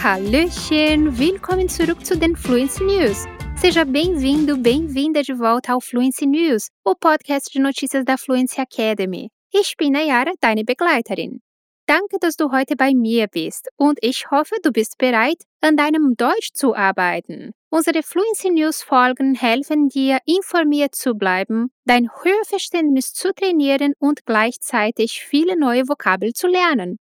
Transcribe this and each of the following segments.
Hallöchen! Willkommen zurück zu den Fluency News. Seja bem-vindo, bem-vinda de volta ao Fluency News, o podcast de notícias da Fluency Academy. Ich bin Nayara, deine Begleiterin. Danke, dass du heute bei mir bist und ich hoffe, du bist bereit, an deinem Deutsch zu arbeiten. Unsere Fluency News Folgen helfen dir, informiert zu bleiben, dein Hörverständnis zu trainieren und gleichzeitig viele neue Vokabeln zu lernen.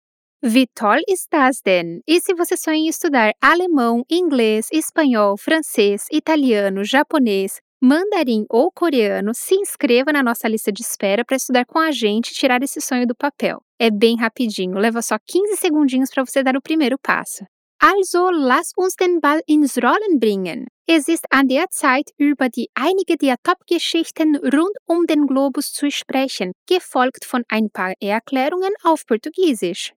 Wie toll ist das denn? E se você sonha em estudar alemão, inglês, espanhol, francês, italiano, japonês, mandarim ou coreano, se inscreva na nossa lista de espera para estudar com a gente e tirar esse sonho do papel. É bem rapidinho, leva só 15 segundinhos para você dar o primeiro passo. Also, lass uns den Ball ins Rollen bringen. Es ist an der Zeit, über die einige der Top-Geschichten rund um den Globus zu sprechen, gefolgt von ein paar Erklärungen auf Portugiesisch.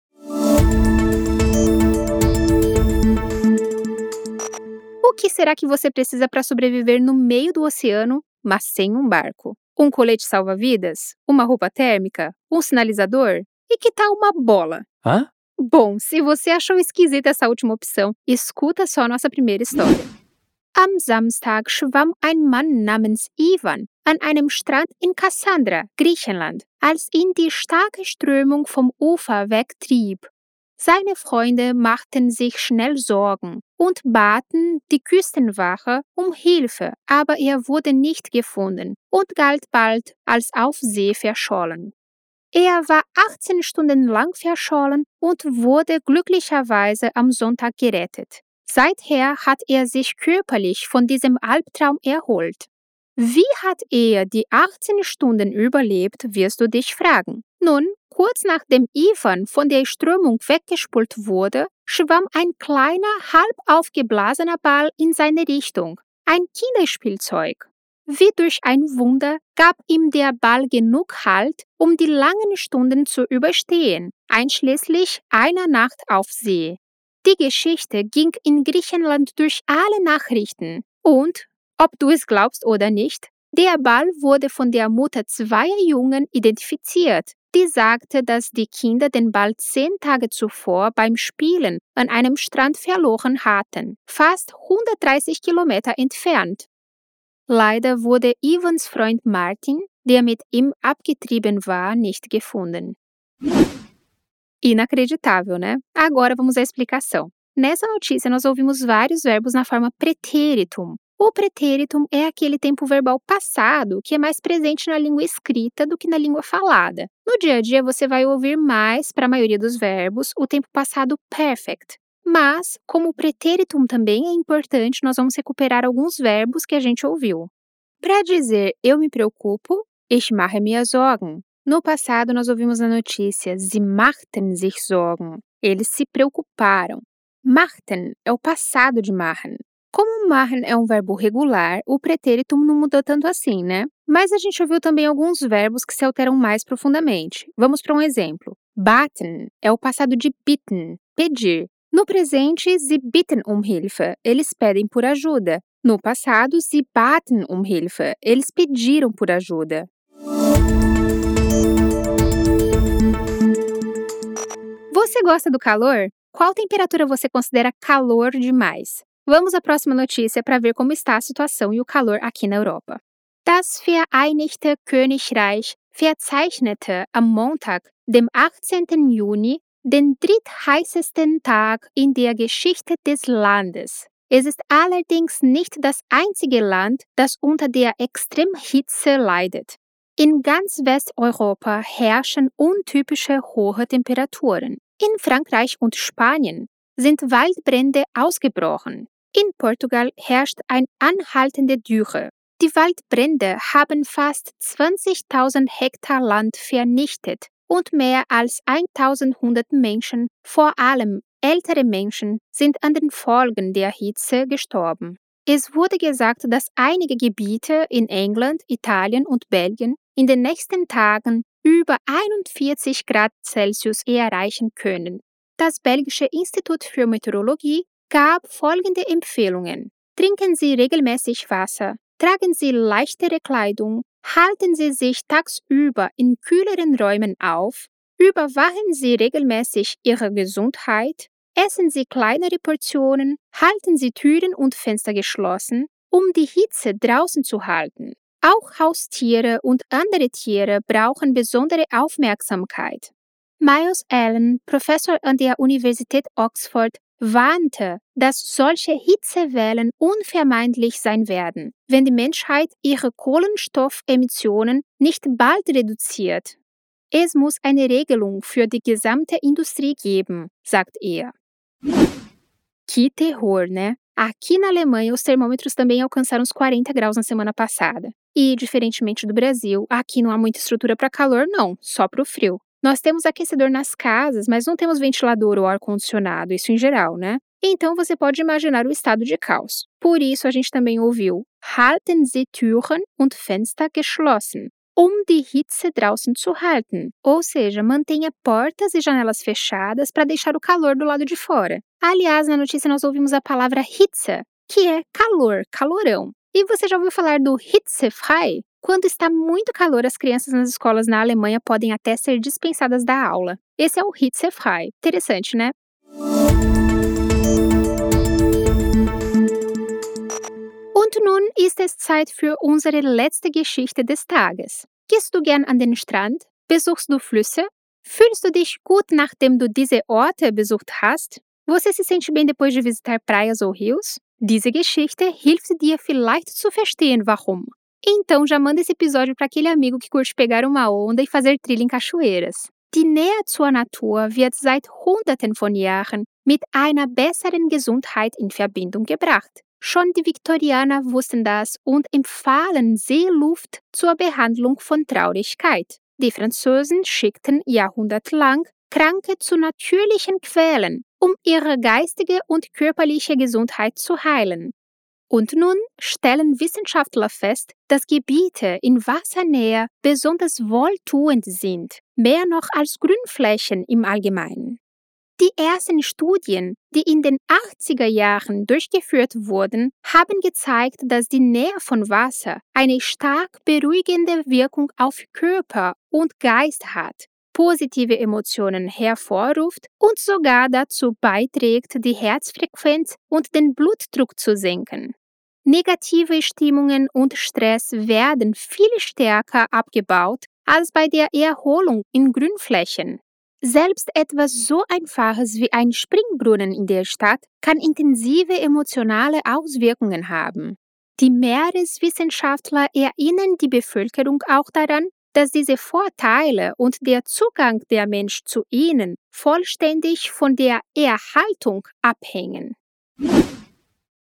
O que será que você precisa para sobreviver no meio do oceano, mas sem um barco? Um colete salva-vidas? Uma roupa térmica? Um sinalizador? E que tal uma bola? Hã? Bom, se você achou esquisita essa última opção, escuta só nossa primeira história. Am Samstag schwamm ein Mann namens Ivan an einem Strand in Cassandra, Griechenland, als ihn die starke Strömung vom Ufer wegtrieb. Seine Freunde machten sich schnell Sorgen und baten die Küstenwache um Hilfe, aber er wurde nicht gefunden und galt bald als auf See verschollen. Er war 18 Stunden lang verschollen und wurde glücklicherweise am Sonntag gerettet. Seither hat er sich körperlich von diesem Albtraum erholt. Wie hat er die 18 Stunden überlebt, wirst du dich fragen. Nun, kurz nachdem Ivan von der Strömung weggespult wurde, schwamm ein kleiner, halb aufgeblasener Ball in seine Richtung. Ein Kinderspielzeug. Wie durch ein Wunder gab ihm der Ball genug Halt, um die langen Stunden zu überstehen, einschließlich einer Nacht auf See. Die Geschichte ging in Griechenland durch alle Nachrichten und, ob du es glaubst oder nicht, der Ball wurde von der Mutter zweier Jungen identifiziert, die sagte, dass die Kinder den Ball zehn Tage zuvor beim Spielen an einem Strand verloren hatten, fast 130 Kilometer entfernt. Leider wurde Ivans Freund Martin, der mit ihm abgetrieben war, nicht gefunden. Inacreditável, né? Agora vamos à explicação. Nessa notícia, nós ouvimos vários verbos na forma pretéritum. O pretéritum é aquele tempo verbal passado que é mais presente na língua escrita do que na língua falada. No dia a dia, você vai ouvir mais, para a maioria dos verbos, o tempo passado perfect. Mas, como o pretéritum também é importante, nós vamos recuperar alguns verbos que a gente ouviu. Para dizer eu me preocupo, ich mache mir Sorgen. No passado, nós ouvimos a notícia Sie machten sich Sorgen. Eles se preocuparam. Machten é o passado de machen. Como machen é um verbo regular, o pretérito não mudou tanto assim, né? Mas a gente ouviu também alguns verbos que se alteram mais profundamente. Vamos para um exemplo. Baten é o passado de bitten, pedir. No presente, sie bitten um Hilfe, eles pedem por ajuda. No passado, sie baten um Hilfe, eles pediram por ajuda. Você gosta do calor? Qual temperatura você considera calor demais? Vamos à próxima notícia para ver como está a situação e o calor aqui na Europa. Das Vereinigte Königreich verzeichnete am Montag, dem 18. Juni, den drittheißesten Tag in der Geschichte des Landes. Es ist allerdings nicht das einzige Land, das unter der Extremhitze leidet. In ganz Westeuropa herrschen untypische hohe Temperaturen. In Frankreich und Spanien sind Waldbrände ausgebrochen. In Portugal herrscht ein anhaltende Dürre. Die Waldbrände haben fast 20.000 Hektar Land vernichtet und mehr als 1100 Menschen, vor allem ältere Menschen, sind an den Folgen der Hitze gestorben. Es wurde gesagt, dass einige Gebiete in England, Italien und Belgien in den nächsten Tagen über 41 Grad Celsius erreichen können. Das belgische Institut für Meteorologie gab folgende Empfehlungen. Trinken Sie regelmäßig Wasser, tragen Sie leichtere Kleidung, halten Sie sich tagsüber in kühleren Räumen auf, überwachen Sie regelmäßig Ihre Gesundheit, Essen Sie kleinere Portionen, halten Sie Türen und Fenster geschlossen, um die Hitze draußen zu halten. Auch Haustiere und andere Tiere brauchen besondere Aufmerksamkeit. Miles Allen, Professor an der Universität Oxford, warnte, dass solche Hitzewellen unvermeidlich sein werden, wenn die Menschheit ihre Kohlenstoffemissionen nicht bald reduziert. Es muss eine Regelung für die gesamte Indústria geben, sagt er. Que terror, né? Aqui na Alemanha, os termômetros também alcançaram os 40 graus na semana passada. E, diferentemente do Brasil, aqui não há muita estrutura para calor, não, só para o frio. Nós temos aquecedor nas casas, mas não temos ventilador ou ar-condicionado, isso em geral, né? Então você pode imaginar o estado de caos. Por isso a gente também ouviu Halten Sie Türen und Fenster geschlossen um die Hitze draußen zu halten, ou seja, mantenha portas e janelas fechadas para deixar o calor do lado de fora. Aliás, na notícia nós ouvimos a palavra Hitze, que é calor, calorão. E você já ouviu falar do Hitzefrei? Quando está muito calor, as crianças nas escolas na Alemanha podem até ser dispensadas da aula. Esse é o Hitzefrei. Interessante, né? Und nun ist es Zeit für unsere letzte Geschichte des Tages. Gehst du gern an den Strand? Besuchst du Flüsse? Fühlst du dich gut, nachdem du diese Orte besucht hast? Você se sente bem depois de visitar praias ou rios? Diese Geschichte hilft dir vielleicht zu verstehen warum. Então já manda esse episódio para aquele amigo que curte pegar uma onda e fazer trilha em cachoeiras. Die Nähe zur Natur wird seit Hunderten von Jahren mit einer besseren Gesundheit in Verbindung gebracht. Schon die Viktorianer wussten das und empfahlen Seeluft zur Behandlung von Traurigkeit. Die Franzosen schickten jahrhundertelang Kranke zu natürlichen Quellen, um ihre geistige und körperliche Gesundheit zu heilen. Und nun stellen Wissenschaftler fest, dass Gebiete in Wassernähe besonders wohltuend sind, mehr noch als Grünflächen im Allgemeinen. Die ersten Studien, die in den 80er Jahren durchgeführt wurden, haben gezeigt, dass die Nähe von Wasser eine stark beruhigende Wirkung auf Körper und Geist hat, positive Emotionen hervorruft und sogar dazu beiträgt, die Herzfrequenz und den Blutdruck zu senken. Negative Stimmungen und Stress werden viel stärker abgebaut als bei der Erholung in Grünflächen. Selbst etwas so Einfaches wie ein Springbrunnen in der Stadt kann intensive emotionale Auswirkungen haben. Die Meereswissenschaftler erinnern die Bevölkerung auch daran, dass diese Vorteile und der Zugang der Mensch zu ihnen vollständig von der Erhaltung abhängen.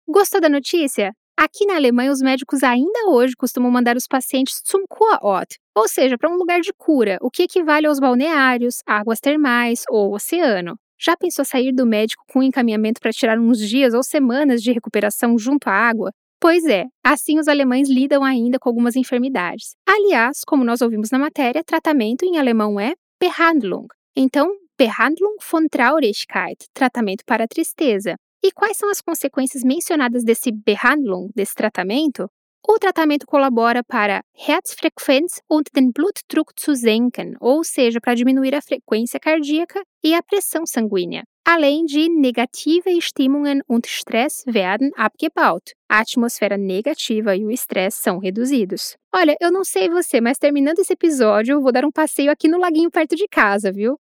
Gostou da notícia? Aqui na Alemanha, os médicos ainda hoje costumam mandar os pacientes zum Kurort, ou seja, para um lugar de cura, o que equivale aos balneários, águas termais ou oceano. Já pensou sair do médico com um encaminhamento para tirar uns dias ou semanas de recuperação junto à água? Pois é, assim os alemães lidam ainda com algumas enfermidades. Aliás, como nós ouvimos na matéria, tratamento em alemão é Behandlung. Então, Behandlung von Traurigkeit, tratamento para a tristeza. E quais são as consequências mencionadas desse Behandlung, desse tratamento? O tratamento colabora para Herzfrequenz und den Blutdruck zu senken, ou seja, para diminuir a frequência cardíaca e a pressão sanguínea. Além de negative Stimmungen und Stress werden abgebaut. A atmosfera negativa e o estresse são reduzidos. Olha, eu não sei você, mas terminando esse episódio, eu vou dar um passeio aqui no laguinho perto de casa, viu?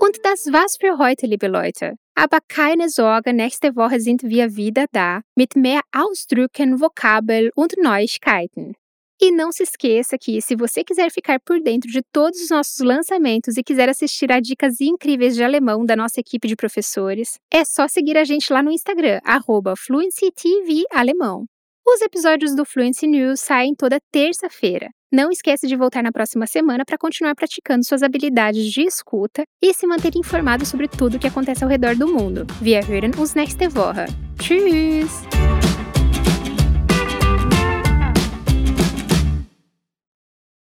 Und das war's für heute, liebe Leute. Aber keine Sorge, nächste Woche sind wir wieder da mit mehr Ausdrücken, Vokabel und Neuigkeiten. E não se esqueça que, se você quiser ficar por dentro de todos os nossos lançamentos e quiser assistir a dicas incríveis de alemão da nossa equipe de professores, é só seguir a gente lá no Instagram, FluencyTVAlemão. Os episódios do Fluency News saem toda terça-feira. Não esqueça de voltar na próxima semana para continuar praticando suas habilidades de escuta e se manter informado sobre tudo o que acontece ao redor do mundo. Wir hören uns nächste Woche. Tschüss!